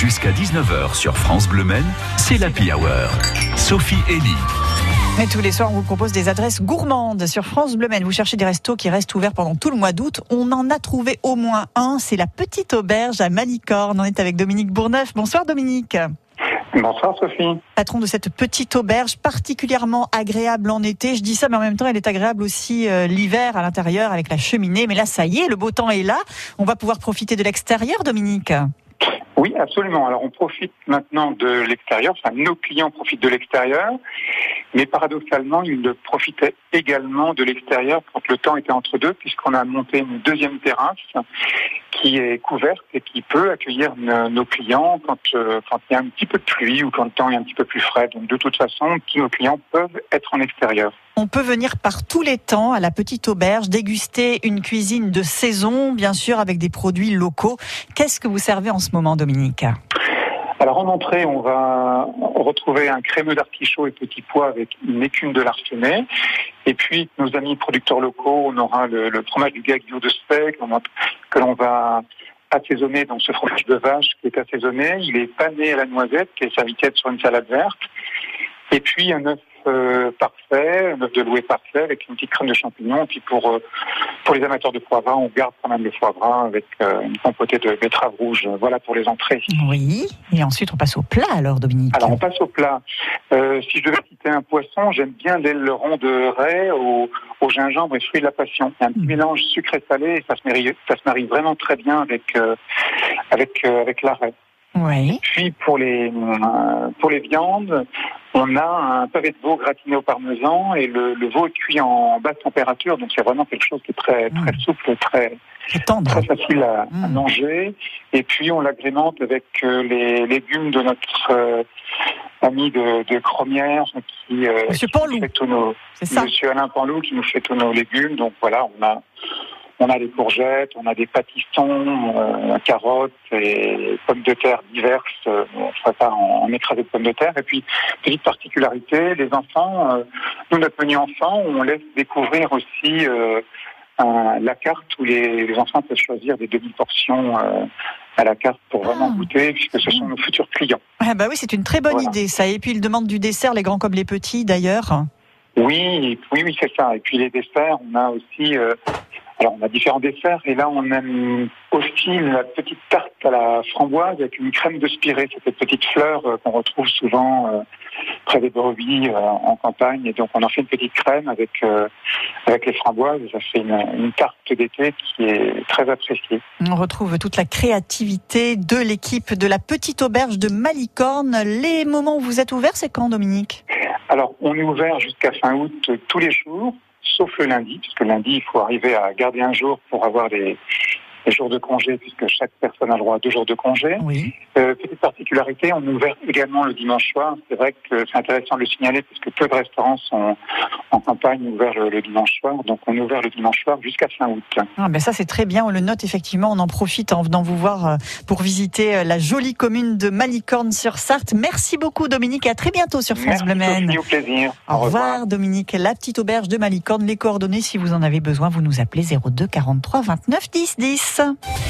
Jusqu'à 19h sur France Bleu Men, c'est l'Happy Hour. Sophie Elie. Et tous les soirs, on vous propose des adresses gourmandes sur France Bleu Men. Vous cherchez des restos qui restent ouverts pendant tout le mois d'août. On en a trouvé au moins un. C'est la Petite Auberge à Malicorne. On est avec Dominique Bourneuf. Bonsoir Dominique. Bonsoir Sophie. Patron de cette petite auberge particulièrement agréable en été. Je dis ça, mais en même temps, elle est agréable aussi euh, l'hiver à l'intérieur avec la cheminée. Mais là, ça y est, le beau temps est là. On va pouvoir profiter de l'extérieur, Dominique. Oui, absolument. Alors on profite maintenant de l'extérieur, enfin nos clients profitent de l'extérieur, mais paradoxalement, ils profitaient également de l'extérieur quand le temps était entre deux, puisqu'on a monté une deuxième terrasse qui est couverte et qui peut accueillir nos clients quand, euh, quand il y a un petit peu de pluie ou quand le temps est un petit peu plus frais. Donc de toute façon, tous nos clients peuvent être en extérieur. On peut venir par tous les temps à la petite auberge, déguster une cuisine de saison, bien sûr, avec des produits locaux. Qu'est-ce que vous servez en ce moment, Dominique? Alors en entrée, on va retrouver un crémeux d'artichaut et petits pois avec une écume de larcenet. Et puis, nos amis producteurs locaux, on aura le, fromage du Gaglio de Spec que l'on va assaisonner dans ce fromage de vache qui est assaisonné. Il est pané à la noisette, qui est servi sur une salade verte. Et puis un œuf euh, parfait, un œuf de loué parfait avec une petite crème de champignons. Et puis pour euh, pour les amateurs de foie gras, on garde quand même le foie gras avec euh, une compotée de betterave rouge. Voilà pour les entrées. Oui. Et ensuite on passe au plat alors, Dominique. Alors on passe au plat. si je devais citer un poisson, j'aime bien l'aileron de raie au, au, gingembre et fruits de la passion. Il y a un petit mm. mélange sucré-salé et ça se marie ça se marie vraiment très bien avec avec avec la raie. Oui. Puis pour les pour les viandes, on a un pavé de veau gratiné au parmesan et le, veau est cuit en basse température, donc c'est vraiment quelque chose qui est très très mm. souple, très très facile à, mm. manger. Et puis on l'agrémente avec euh, les légumes de notre euh, ami de, de Cromière qui, euh, Monsieur fait tous nos, Monsieur Alain Panlou qui nous fait tous nos légumes. Donc voilà, on a on a des courgettes, on a des pâtissons, euh, carottes et pommes de terre diverses. Euh, on ferait pas en, en, écrasé de pommes de terre. Et puis, petite particularité, les enfants, euh, nous, notre menu enfant, on laisse découvrir aussi la carte où les, enfants peuvent choisir des demi-portions à la carte pour vraiment ah. goûter, puisque ce sont nos futurs clients. Ah bah oui, c'est une très bonne idée, ça. Et puis, ils demandent du dessert, les grands comme les petits, d'ailleurs. Oui, oui, oui, c'est ça. Et puis les desserts, on a aussi alors, on a différents desserts et là, on aime aussi la petite tarte à la framboise avec une crème de spirée, cette petite fleur euh, qu'on retrouve souvent euh, près des brebis euh, en campagne. Et donc, on en fait une petite crème avec avec les framboises. ça fait une, une tarte d'été qui est très appréciée. On retrouve toute la créativité de l'équipe de la petite auberge de Malicorne. Les moments où vous êtes ouverts, c'est quand, Dominique? Alors, on est ouvert jusqu'à fin août tous les jours sauf le lundi, puisque lundi, il faut arriver à garder un jour pour avoir des, les jours de congé, puisque chaque personne a le droit à deux jours de congé. Oui. Euh, petite particularité, on ouvert également le dimanche soir. C'est vrai que c'est intéressant de le signaler, puisque peu de restaurants sont en campagne ouverts le, dimanche soir. Donc on est ouvert le dimanche soir jusqu'à fin août. Ah ben ça c'est très bien, on le note effectivement, on en profite en venant vous voir euh, pour visiter euh, la jolie commune de Malicorne-sur-Sarthe. Merci beaucoup Dominique et à très bientôt sur France Bleu Merci au plaisir. Au, revoir. Dominique, la petite auberge de Malicorne. Les coordonnées si vous en avez besoin, vous nous appelez 02 43 29 10 10. Nice.